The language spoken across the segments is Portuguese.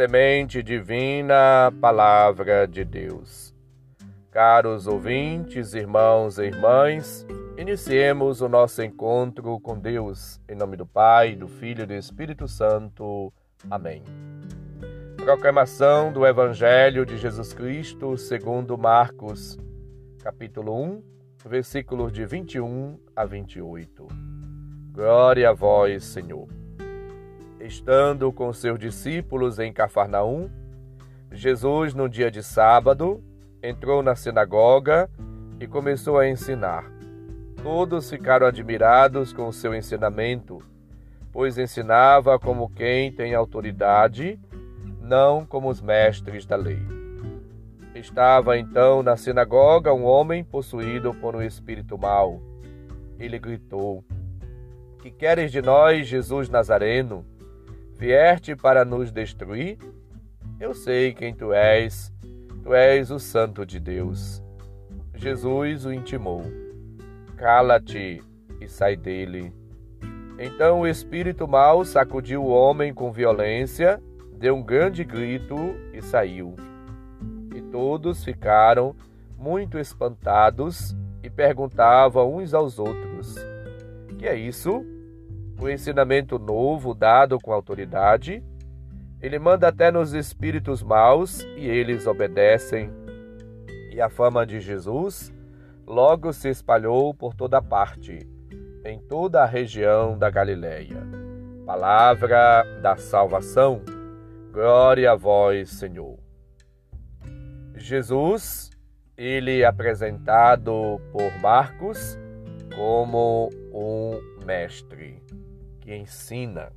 Semente divina, palavra de Deus. Caros ouvintes, irmãos e irmãs, iniciemos o nosso encontro com Deus, em nome do Pai, do Filho e do Espírito Santo. Amém. Proclamação do Evangelho de Jesus Cristo segundo Marcos, capítulo 1, versículos de 21 a 28. Glória a vós, Senhor. Estando com seus discípulos em Cafarnaum, Jesus, no dia de sábado, entrou na sinagoga e começou a ensinar. Todos ficaram admirados com o seu ensinamento, pois ensinava como quem tem autoridade, não como os mestres da lei. Estava então na sinagoga um homem possuído por um espírito mau. Ele gritou: Que queres de nós, Jesus Nazareno? Vieste para nos destruir? Eu sei quem tu és. Tu és o Santo de Deus. Jesus o intimou: Cala-te e sai dele. Então o espírito mau sacudiu o homem com violência, deu um grande grito e saiu. E todos ficaram muito espantados e perguntavam uns aos outros: Que é isso? O ensinamento novo dado com autoridade. Ele manda até nos espíritos maus e eles obedecem. E a fama de Jesus logo se espalhou por toda parte, em toda a região da Galileia. Palavra da salvação. Glória a vós, Senhor. Jesus, ele é apresentado por Marcos como um mestre que ensina.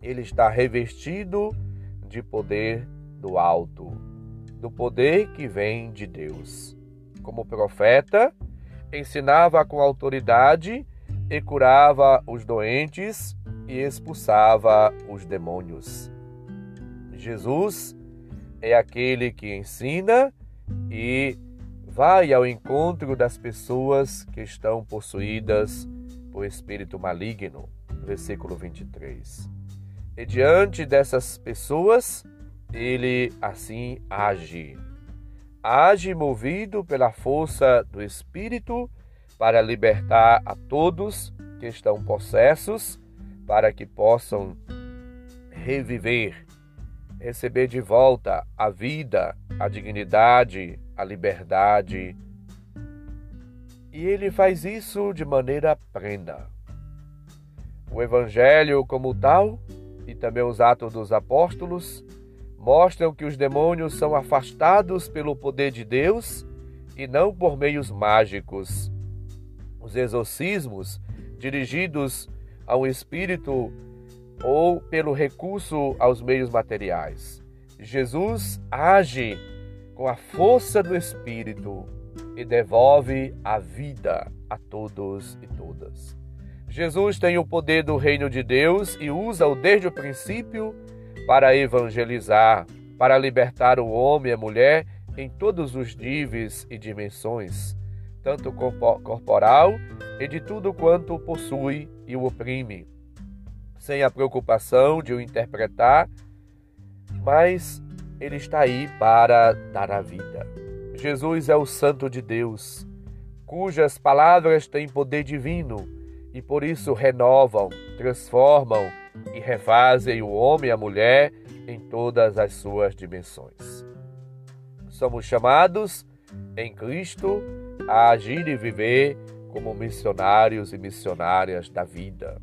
Ele está revestido de poder do alto, do poder que vem de Deus. Como profeta, ensinava com autoridade e curava os doentes e expulsava os demônios. Jesus é aquele que ensina e vai ao encontro das pessoas que estão possuídas por espírito maligno versículo 23. E diante dessas pessoas, ele assim age. Age movido pela força do Espírito para libertar a todos que estão possessos, para que possam reviver, receber de volta a vida, a dignidade, a liberdade. E ele faz isso de maneira plena. O Evangelho, como tal, e também os Atos dos Apóstolos, mostram que os demônios são afastados pelo poder de Deus e não por meios mágicos. Os exorcismos, dirigidos a um espírito ou pelo recurso aos meios materiais. Jesus age com a força do Espírito e devolve a vida a todos e todas. Jesus tem o poder do reino de Deus e usa-o desde o princípio para evangelizar, para libertar o homem e a mulher em todos os níveis e dimensões, tanto corporal e de tudo quanto possui e o oprime, sem a preocupação de o interpretar, mas ele está aí para dar a vida. Jesus é o Santo de Deus, cujas palavras têm poder divino e por isso renovam, transformam e refazem o homem e a mulher em todas as suas dimensões. Somos chamados em Cristo a agir e viver como missionários e missionárias da vida,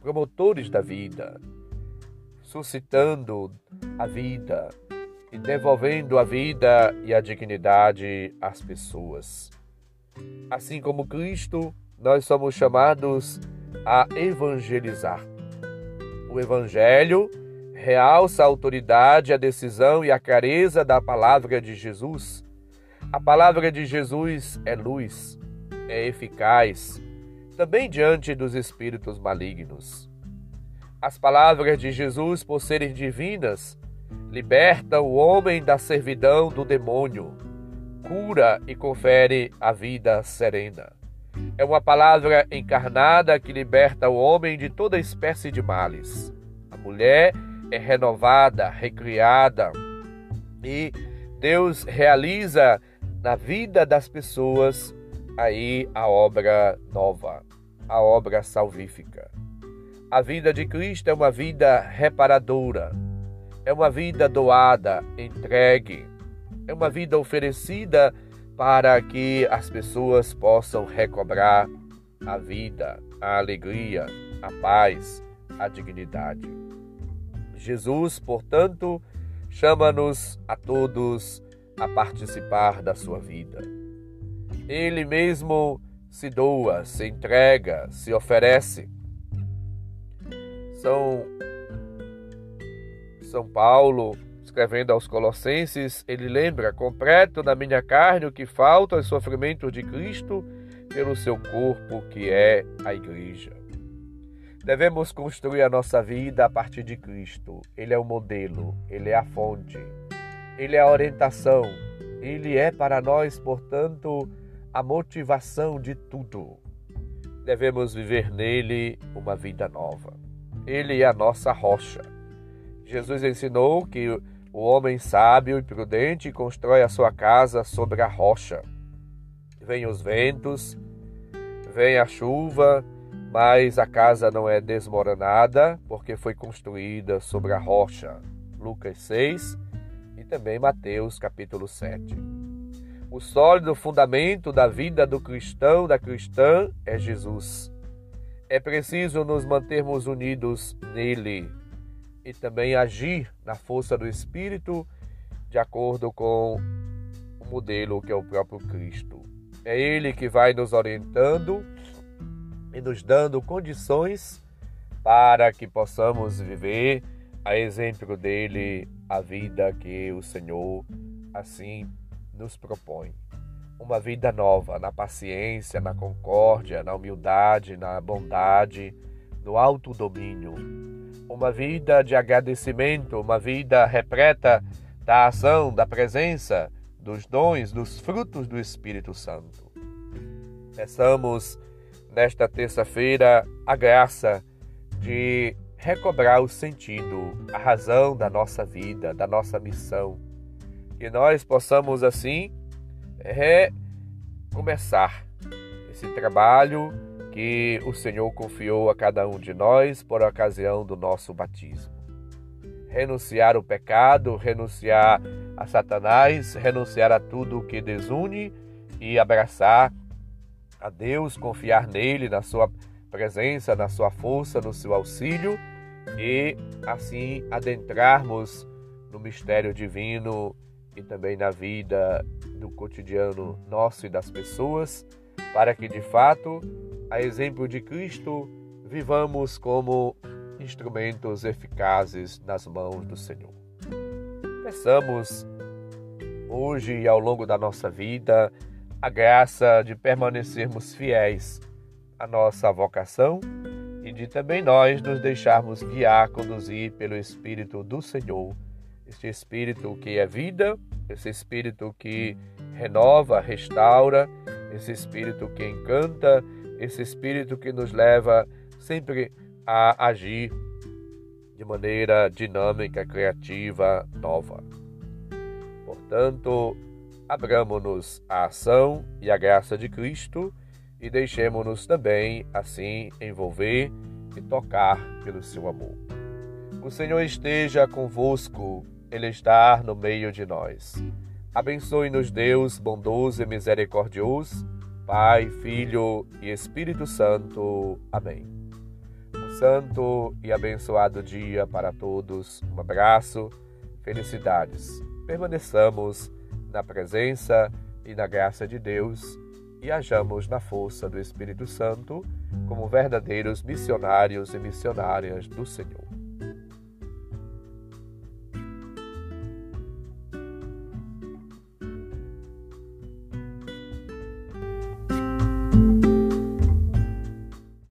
promotores da vida, suscitando a vida e devolvendo a vida e a dignidade às pessoas. Assim como Cristo nós somos chamados a evangelizar. O Evangelho realça a autoridade, a decisão e a clareza da palavra de Jesus. A palavra de Jesus é luz, é eficaz, também diante dos espíritos malignos. As palavras de Jesus, por serem divinas, libertam o homem da servidão do demônio, cura e confere a vida serena. É uma palavra encarnada que liberta o homem de toda espécie de males. A mulher é renovada, recriada e Deus realiza na vida das pessoas aí a obra nova, a obra salvífica. A vida de Cristo é uma vida reparadora, é uma vida doada, entregue, é uma vida oferecida para que as pessoas possam recobrar a vida, a alegria, a paz, a dignidade. Jesus, portanto, chama-nos a todos a participar da sua vida. Ele mesmo se doa, se entrega, se oferece. São São Paulo, escrevendo aos Colossenses, ele lembra: completo na minha carne o que falta aos sofrimentos de Cristo pelo seu corpo, que é a Igreja. Devemos construir a nossa vida a partir de Cristo. Ele é o modelo, ele é a fonte, ele é a orientação, ele é para nós, portanto, a motivação de tudo. Devemos viver nele uma vida nova. Ele é a nossa rocha. Jesus ensinou que o homem sábio e prudente constrói a sua casa sobre a rocha. Vêm os ventos, vem a chuva, mas a casa não é desmoronada porque foi construída sobre a rocha. Lucas 6 e também Mateus capítulo 7. O sólido fundamento da vida do cristão, da cristã, é Jesus. É preciso nos mantermos unidos nele e também agir na força do Espírito de acordo com o modelo que é o próprio Cristo. É Ele que vai nos orientando e nos dando condições para que possamos viver a exemplo dele a vida que o Senhor assim nos propõe. Uma vida nova na paciência, na concórdia, na humildade, na bondade, no autodomínio. Uma vida de agradecimento, uma vida repleta da ação, da presença, dos dons, dos frutos do Espírito Santo. Peçamos nesta terça-feira a graça de recobrar o sentido, a razão da nossa vida, da nossa missão que nós possamos assim recomeçar esse trabalho que o Senhor confiou a cada um de nós por ocasião do nosso batismo. Renunciar o pecado, renunciar a Satanás, renunciar a tudo que desune e abraçar a Deus, confiar nele, na sua presença, na sua força, no seu auxílio e assim adentrarmos no mistério divino e também na vida do cotidiano nosso e das pessoas, para que de fato, a exemplo de Cristo, vivamos como instrumentos eficazes nas mãos do Senhor. Peçamos hoje e ao longo da nossa vida a graça de permanecermos fiéis à nossa vocação e de também nós nos deixarmos guiar, conduzir pelo Espírito do Senhor este Espírito que é vida, esse Espírito que renova, restaura, esse Espírito que encanta, esse Espírito que nos leva sempre a agir de maneira dinâmica, criativa, nova. Portanto, abramos-nos à ação e à graça de Cristo e deixemos-nos também assim envolver e tocar pelo seu amor. O Senhor esteja convosco ele está no meio de nós. Abençoe-nos, Deus bondoso e misericordioso, Pai, Filho e Espírito Santo. Amém. Um santo e abençoado dia para todos. Um abraço, felicidades. Permaneçamos na presença e na graça de Deus e hajamos na força do Espírito Santo como verdadeiros missionários e missionárias do Senhor.